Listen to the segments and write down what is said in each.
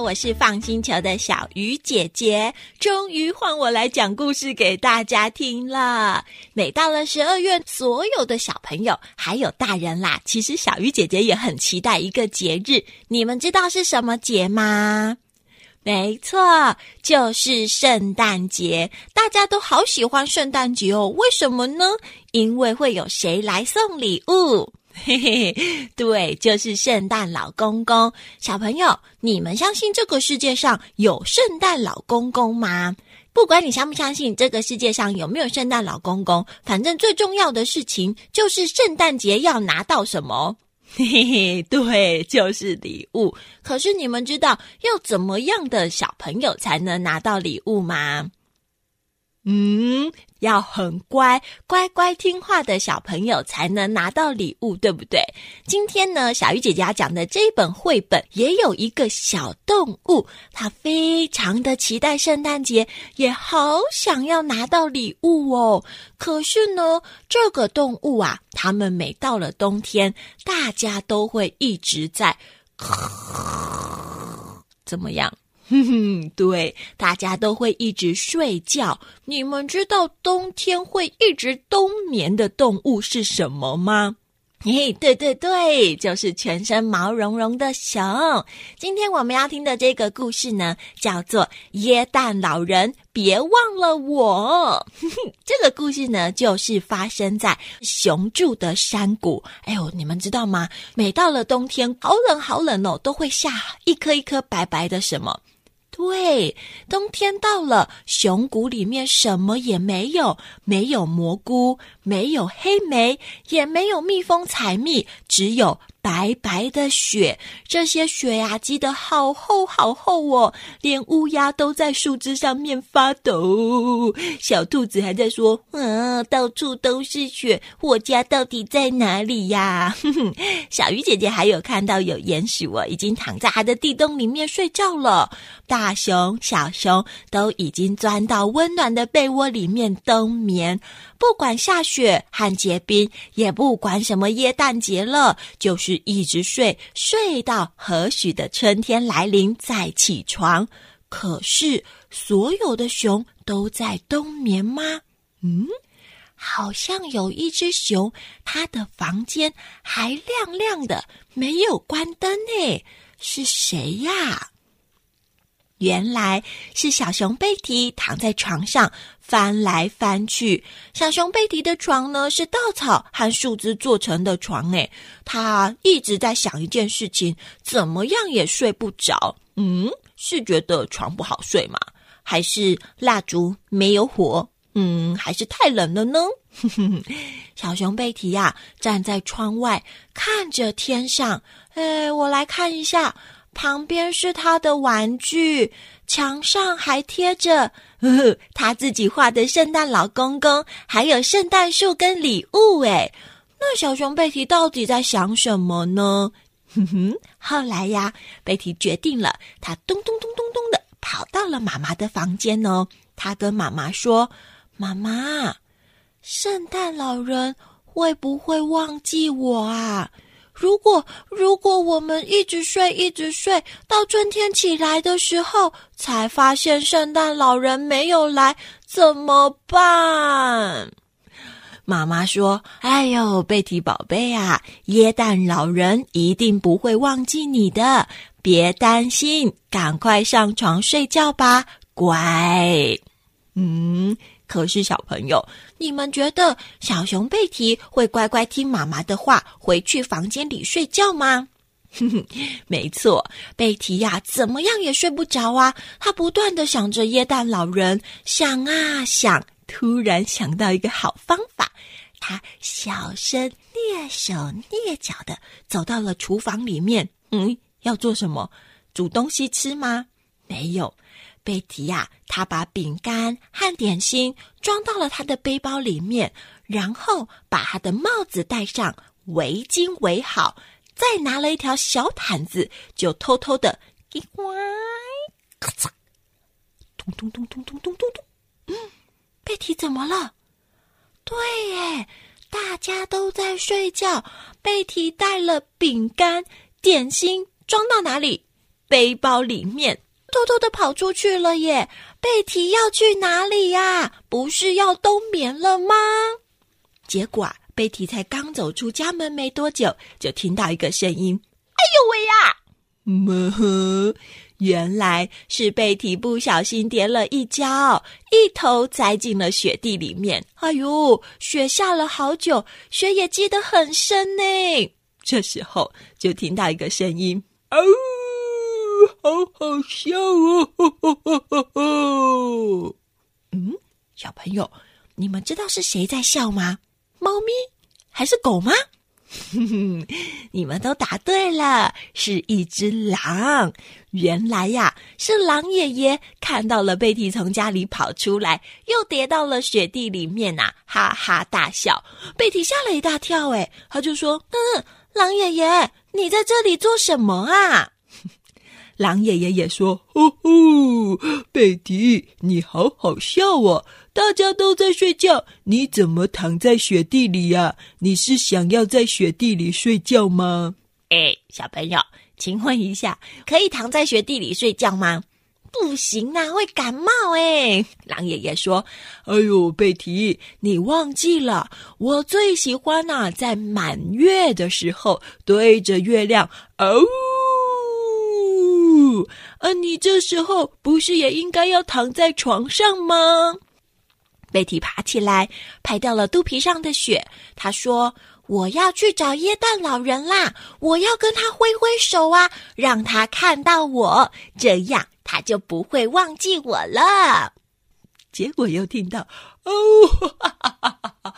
我是放星球的小鱼姐姐，终于换我来讲故事给大家听了。每到了十二月，所有的小朋友还有大人啦，其实小鱼姐姐也很期待一个节日，你们知道是什么节吗？没错，就是圣诞节。大家都好喜欢圣诞节哦，为什么呢？因为会有谁来送礼物。嘿嘿，对，就是圣诞老公公。小朋友，你们相信这个世界上有圣诞老公公吗？不管你相不相信，这个世界上有没有圣诞老公公，反正最重要的事情就是圣诞节要拿到什么？嘿嘿，对，就是礼物。可是你们知道要怎么样的小朋友才能拿到礼物吗？嗯，要很乖、乖乖听话的小朋友才能拿到礼物，对不对？今天呢，小鱼姐姐要讲的这本绘本也有一个小动物，它非常的期待圣诞节，也好想要拿到礼物哦。可是呢，这个动物啊，它们每到了冬天，大家都会一直在 怎么样？哼哼，对，大家都会一直睡觉。你们知道冬天会一直冬眠的动物是什么吗？嘿，对对对，就是全身毛茸茸的熊。今天我们要听的这个故事呢，叫做《耶诞老人别忘了我》。这个故事呢，就是发生在熊住的山谷。哎呦，你们知道吗？每到了冬天，好冷好冷哦，都会下一颗一颗白白的什么？对，冬天到了，熊谷里面什么也没有，没有蘑菇，没有黑莓，也没有蜜蜂采蜜，只有。白白的雪，这些雪呀积得好厚好厚哦，连乌鸦都在树枝上面发抖。小兔子还在说：“嗯，到处都是雪，我家到底在哪里呀？”哼 哼小鱼姐姐还有看到有鼹鼠哦，已经躺在它的地洞里面睡觉了。大熊、小熊都已经钻到温暖的被窝里面冬眠。不管下雪和结冰，也不管什么耶诞节了，就是是一直睡，睡到何许的春天来临再起床。可是所有的熊都在冬眠吗？嗯，好像有一只熊，它的房间还亮亮的，没有关灯呢。是谁呀？原来是小熊贝提躺在床上翻来翻去。小熊贝提的床呢是稻草和树枝做成的床，诶，他一直在想一件事情，怎么样也睡不着。嗯，是觉得床不好睡吗？还是蜡烛没有火？嗯，还是太冷了呢？哼哼小熊贝提呀，站在窗外看着天上。哎，我来看一下。旁边是他的玩具，墙上还贴着 他自己画的圣诞老公公，还有圣诞树跟礼物。哎，那小熊贝提到底在想什么呢？哼哼。后来呀，贝提决定了，他咚咚咚咚咚的跑到了妈妈的房间哦。他跟妈妈说：“妈妈，圣诞老人会不会忘记我啊？”如果如果我们一直睡一直睡到春天起来的时候，才发现圣诞老人没有来，怎么办？妈妈说：“哎呦，贝蒂宝贝啊，耶诞老人一定不会忘记你的，别担心，赶快上床睡觉吧，乖。”嗯。可是，小朋友，你们觉得小熊贝提会乖乖听妈妈的话，回去房间里睡觉吗？哼哼，没错，贝提呀，怎么样也睡不着啊！他不断的想着耶诞老人，想啊想，突然想到一个好方法，他小声蹑手蹑脚的走到了厨房里面。嗯，要做什么？煮东西吃吗？没有。贝提呀，他把饼干和点心装到了他的背包里面，然后把他的帽子戴上，围巾围好，再拿了一条小毯子，就偷偷的，咔嚓，咚咚咚咚咚咚咚咚。嗯，贝提怎么了？对耶，大家都在睡觉。贝提带了饼干、点心装到哪里？背包里面，偷偷的跑出去了耶！贝提要去哪里呀？不是要冬眠了吗？结果啊，贝提才刚走出家门没多久，就听到一个声音：“哎呦喂呀！”么呵，原来是贝提不小心跌了一跤，一头栽进了雪地里面。哎呦，雪下了好久，雪也积得很深呢。这时候就听到一个声音：“哦，好好笑哦！”嗯，小朋友，你们知道是谁在笑吗？猫咪还是狗吗？你们都答对了，是一只狼。原来呀，是狼爷爷看到了贝蒂从家里跑出来，又跌到了雪地里面呐，哈哈大笑。贝蒂吓了一大跳，哎，他就说：“嗯，狼爷爷，你在这里做什么啊？”狼爷爷也说：“哦吼，贝蒂，你好好笑哦。”大家都在睡觉，你怎么躺在雪地里呀？你是想要在雪地里睡觉吗？哎，小朋友，请问一下，可以躺在雪地里睡觉吗？不行啊，会感冒哎。狼爷爷说：“哎呦，贝提，你忘记了，我最喜欢呐，在满月的时候对着月亮哦。呃，你这时候不是也应该要躺在床上吗？”贝蒂爬起来，拍掉了肚皮上的雪。他说：“我要去找耶诞老人啦！我要跟他挥挥手啊，让他看到我，这样他就不会忘记我了。”结果又听到：“哦，哈哈哈哈哈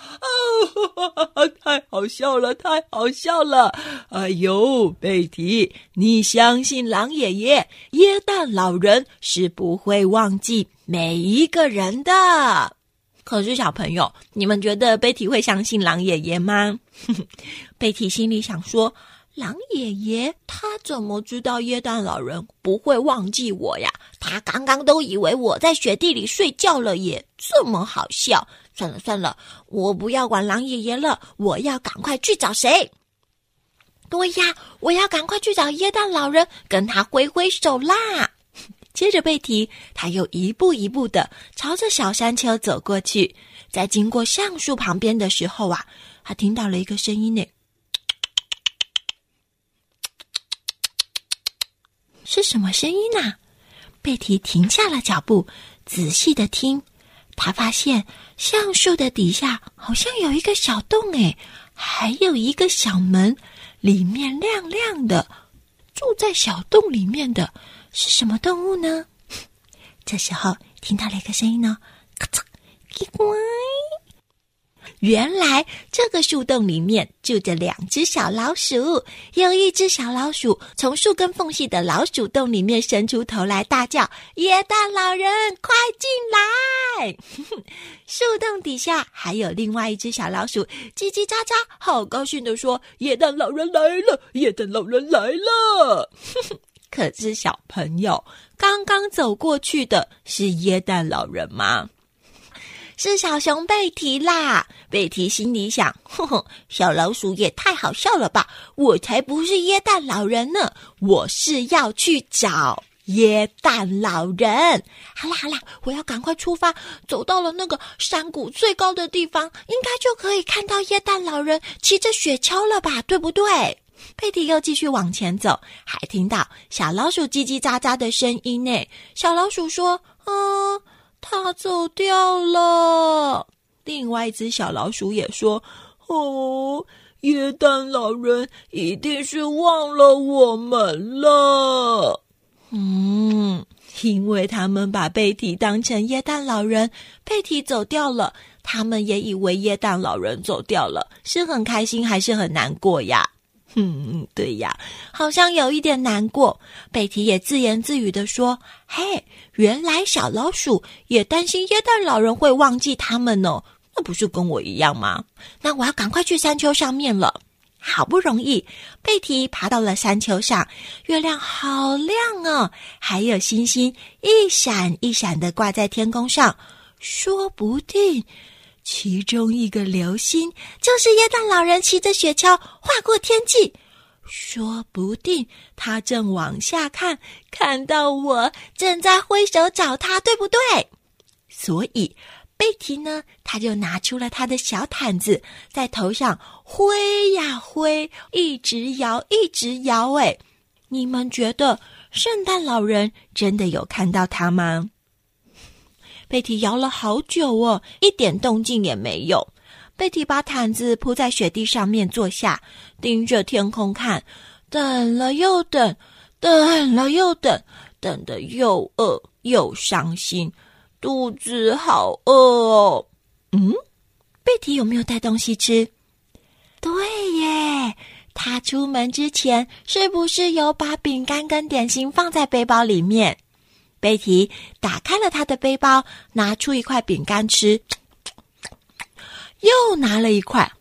哦，太好笑了，太好笑了！哎呦，贝蒂，你相信狼爷爷，耶诞老人是不会忘记每一个人的。”可是小朋友，你们觉得贝提会相信狼爷爷吗？贝提心里想说：“狼爷爷他怎么知道耶诞老人不会忘记我呀？他刚刚都以为我在雪地里睡觉了耶，这么好笑！算了算了，我不要管狼爷爷了，我要赶快去找谁？对呀，我要赶快去找耶诞老人，跟他挥挥手啦！”接着贝提，他又一步一步的朝着小山丘走过去。在经过橡树旁边的时候啊，他听到了一个声音呢，是什么声音呢？贝提停下了脚步，仔细的听，他发现橡树的底下好像有一个小洞，哎，还有一个小门，里面亮亮的。住在小洞里面的。是什么动物呢？这时候听到了一个声音呢，咔嚓，乖。原来这个树洞里面住着两只小老鼠，有一只小老鼠从树根缝隙的老鼠洞里面伸出头来，大叫：“耶诞老人，快进来！” 树洞底下还有另外一只小老鼠，叽叽喳喳，好高兴的说：“耶诞老人来了，耶诞老人来了！” 可是小朋友刚刚走过去的是耶诞老人吗？是小熊贝提啦！贝提心里想：哼哼，小老鼠也太好笑了吧！我才不是耶诞老人呢，我是要去找耶诞老人。好啦好啦，我要赶快出发，走到了那个山谷最高的地方，应该就可以看到耶诞老人骑着雪橇了吧？对不对？佩蒂又继续往前走，还听到小老鼠叽叽喳喳的声音呢。小老鼠说：“嗯，它走掉了。”另外一只小老鼠也说：“哦，耶诞老人一定是忘了我们了。”嗯，因为他们把贝蒂当成耶诞老人，贝蒂走掉了，他们也以为耶诞老人走掉了，是很开心还是很难过呀？嗯，对呀，好像有一点难过。贝提也自言自语的说：“嘿，原来小老鼠也担心耶诞老人会忘记他们呢。那不是跟我一样吗？那我要赶快去山丘上面了。好不容易，贝提爬到了山丘上，月亮好亮哦，还有星星一闪一闪的挂在天空上，说不定……”其中一个流星就是耶诞老人骑着雪橇划过天际，说不定他正往下看，看到我正在挥手找他，对不对？所以贝提呢，他就拿出了他的小毯子，在头上挥呀挥，一直摇，一直摇。哎，你们觉得圣诞老人真的有看到他吗？贝提摇了好久哦，一点动静也没有。贝蒂把毯子铺在雪地上面坐下，盯着天空看，等了又等，等了又等，等得又饿又伤心，肚子好饿哦。嗯，贝蒂有没有带东西吃？对耶，他出门之前是不是有把饼干跟点心放在背包里面？贝蒂打开了他的背包，拿出一块饼干吃。又拿了一块，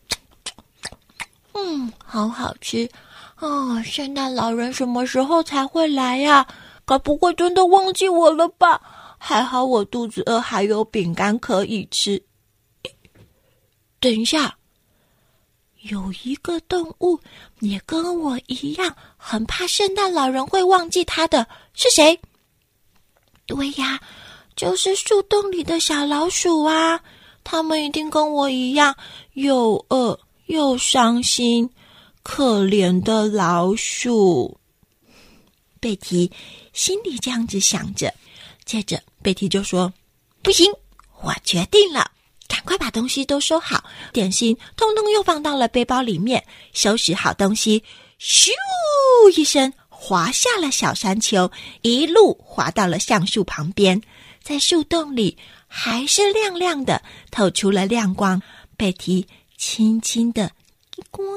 嗯，好好吃哦！圣诞老人什么时候才会来呀？该不会真的忘记我了吧？还好我肚子饿，还有饼干可以吃。等一下，有一个动物也跟我一样，很怕圣诞老人会忘记他的，是谁？对呀，就是树洞里的小老鼠啊！他们一定跟我一样又饿又伤心，可怜的老鼠。贝提心里这样子想着，接着贝提就说：“不行，我决定了，赶快把东西都收好，点心通通又放到了背包里面，收拾好东西，咻一声滑下了小山丘，一路滑到了橡树旁边，在树洞里。”还是亮亮的，透出了亮光。贝提轻轻的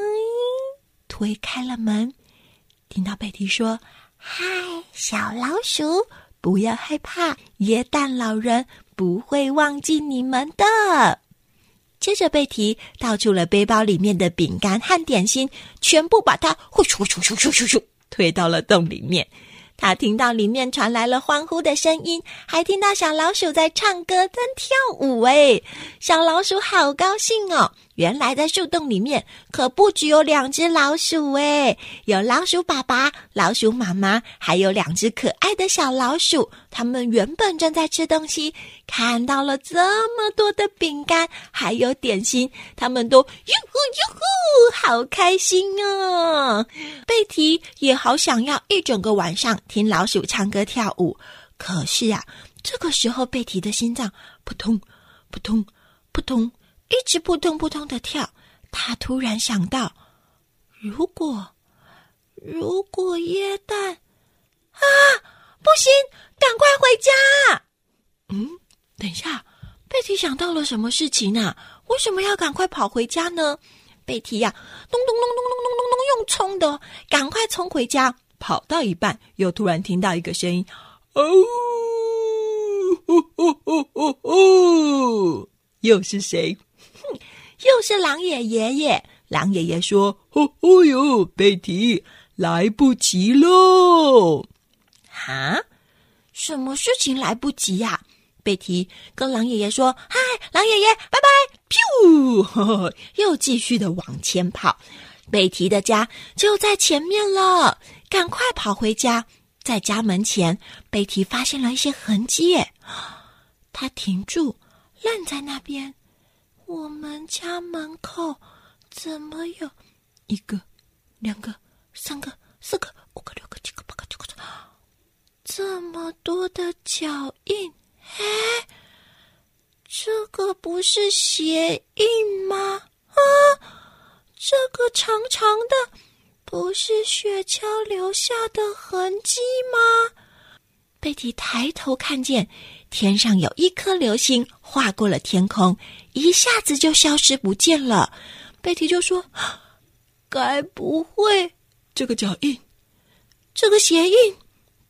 “”推开了门，听到贝提说：“嗨，小老鼠，不要害怕，耶诞老人不会忘记你们的。”接着，贝提倒出了背包里面的饼干和点心，全部把它“呼咻咻咻咻咻咻”推到了洞里面。他听到里面传来了欢呼的声音，还听到小老鼠在唱歌、在跳舞。哎，小老鼠好高兴哦！原来在树洞里面可不只有两只老鼠，哎，有老鼠爸爸、老鼠妈妈，还有两只可爱的小老鼠。他们原本正在吃东西，看到了这么多的饼干还有点心，他们都哟呼哟呼，好开心哦！贝提也好想要一整个晚上听老鼠唱歌跳舞，可是啊，这个时候贝提的心脏扑通扑通扑通。一直扑通扑通的跳，他突然想到：如果如果耶诞啊，不行，赶快回家！嗯，等一下，贝提想到了什么事情啊？为什么要赶快跑回家呢？贝提呀，咚咚咚咚咚咚咚咚，用冲的，赶快冲回家。跑到一半，又突然听到一个声音：哦，哦哦哦哦哦，又是谁？哼又是狼爷爷耶！狼爷爷说：“哦哦哟，贝提，来不及喽！”哈，什么事情来不及呀？贝提跟狼爷爷说：“嗨，狼爷爷，拜拜！”噗，又继续的往前跑。贝提的家就在前面了，赶快跑回家。在家门前，贝提发现了一些痕迹，他停住，愣在那边。我们家门口怎么有一个、两个、三个、四个、五个、六个、七个、八个、九个、这么多的脚印？哎，这个不是鞋印吗？啊，这个长长的不是雪橇留下的痕迹吗？贝蒂抬头看见。天上有一颗流星划过了天空，一下子就消失不见了。贝蒂就说：“该不会这个脚印、这个鞋印、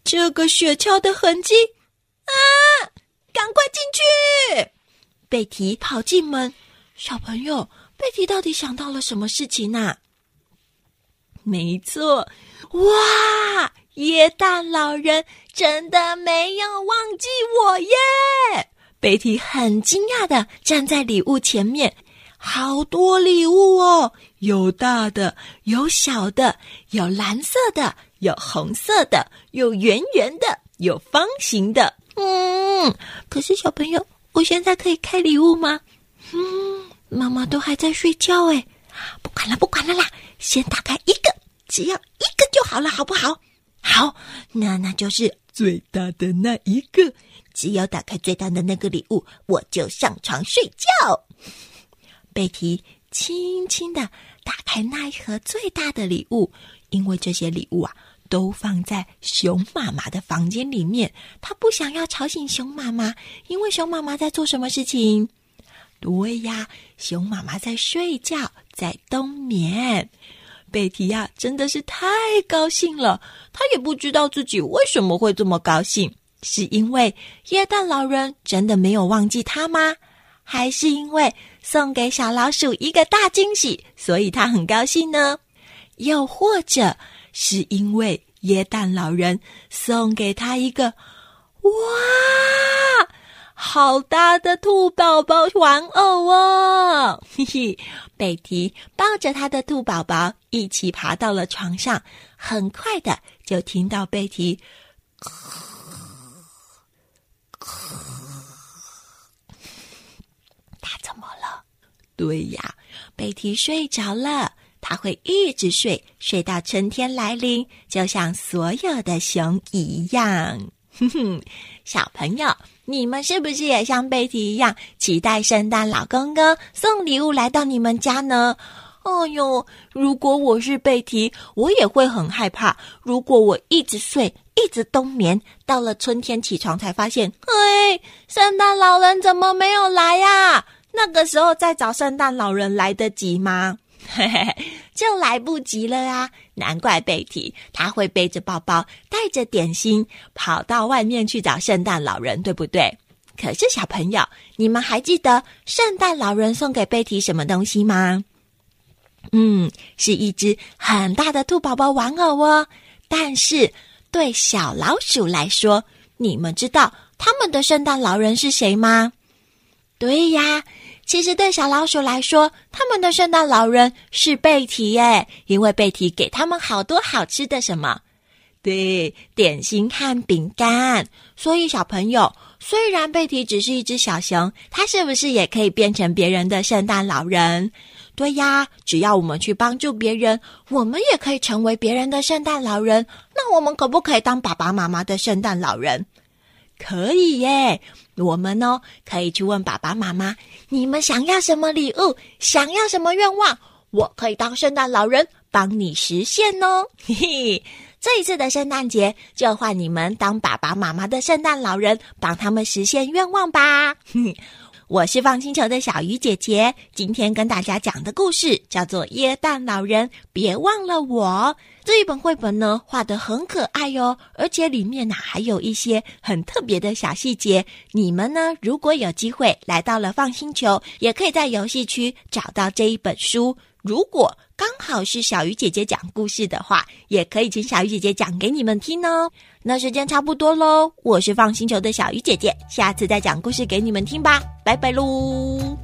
这个雪橇的痕迹啊！赶快进去！”贝蒂跑进门，小朋友，贝蒂到底想到了什么事情呢？没错，哇！耶诞老人真的没有忘记我耶！贝蒂很惊讶的站在礼物前面，好多礼物哦，有大的，有小的，有蓝色的，有红色的，有圆圆的，有方形的。嗯，可是小朋友，我现在可以开礼物吗？嗯，妈妈都还在睡觉哎，不管了，不管了啦，先打开一个，只要一个就好了，好不好？好，那那就是最大的那一个。只要打开最大的那个礼物，我就上床睡觉。贝提轻轻的打开那一盒最大的礼物，因为这些礼物啊都放在熊妈妈的房间里面。他不想要吵醒熊妈妈，因为熊妈妈在做什么事情？对呀，熊妈妈在睡觉，在冬眠。贝提呀，真的是太高兴了。他也不知道自己为什么会这么高兴。是因为耶诞老人真的没有忘记他吗？还是因为送给小老鼠一个大惊喜，所以他很高兴呢？又或者是因为耶诞老人送给他一个哇，好大的兔宝宝玩偶哦！嘿嘿，贝提抱着他的兔宝宝一起爬到了床上，很快的就听到贝提。他怎么了？对呀，贝提睡着了。他会一直睡，睡到春天来临，就像所有的熊一样。哼哼，小朋友，你们是不是也像贝提一样，期待圣诞老公公送礼物来到你们家呢？哎呦，如果我是贝提，我也会很害怕。如果我一直睡，一直冬眠，到了春天起床才发现，嘿，圣诞老人怎么没有来呀？那个时候再找圣诞老人来得及吗？嘿嘿嘿，就来不及了啊！难怪贝提他会背着包包，带着点心，跑到外面去找圣诞老人，对不对？可是小朋友，你们还记得圣诞老人送给贝提什么东西吗？嗯，是一只很大的兔宝宝玩偶哦。但是对小老鼠来说，你们知道他们的圣诞老人是谁吗？对呀，其实对小老鼠来说，他们的圣诞老人是贝提耶，因为贝提给他们好多好吃的什么，对，点心和饼干。所以小朋友，虽然贝提只是一只小熊，它是不是也可以变成别人的圣诞老人？对呀，只要我们去帮助别人，我们也可以成为别人的圣诞老人。那我们可不可以当爸爸妈妈的圣诞老人？可以耶！我们呢，可以去问爸爸妈妈：你们想要什么礼物？想要什么愿望？我可以当圣诞老人帮你实现哦！嘿嘿，这一次的圣诞节就换你们当爸爸妈妈的圣诞老人，帮他们实现愿望吧！我是放星球的小鱼姐姐，今天跟大家讲的故事叫做《耶诞老人别忘了我》。这一本绘本呢，画得很可爱哟，而且里面呢还有一些很特别的小细节。你们呢，如果有机会来到了放星球，也可以在游戏区找到这一本书。如果刚好是小鱼姐姐讲故事的话，也可以请小鱼姐姐讲给你们听哦。那时间差不多喽，我是放星球的小鱼姐姐，下次再讲故事给你们听吧，拜拜喽。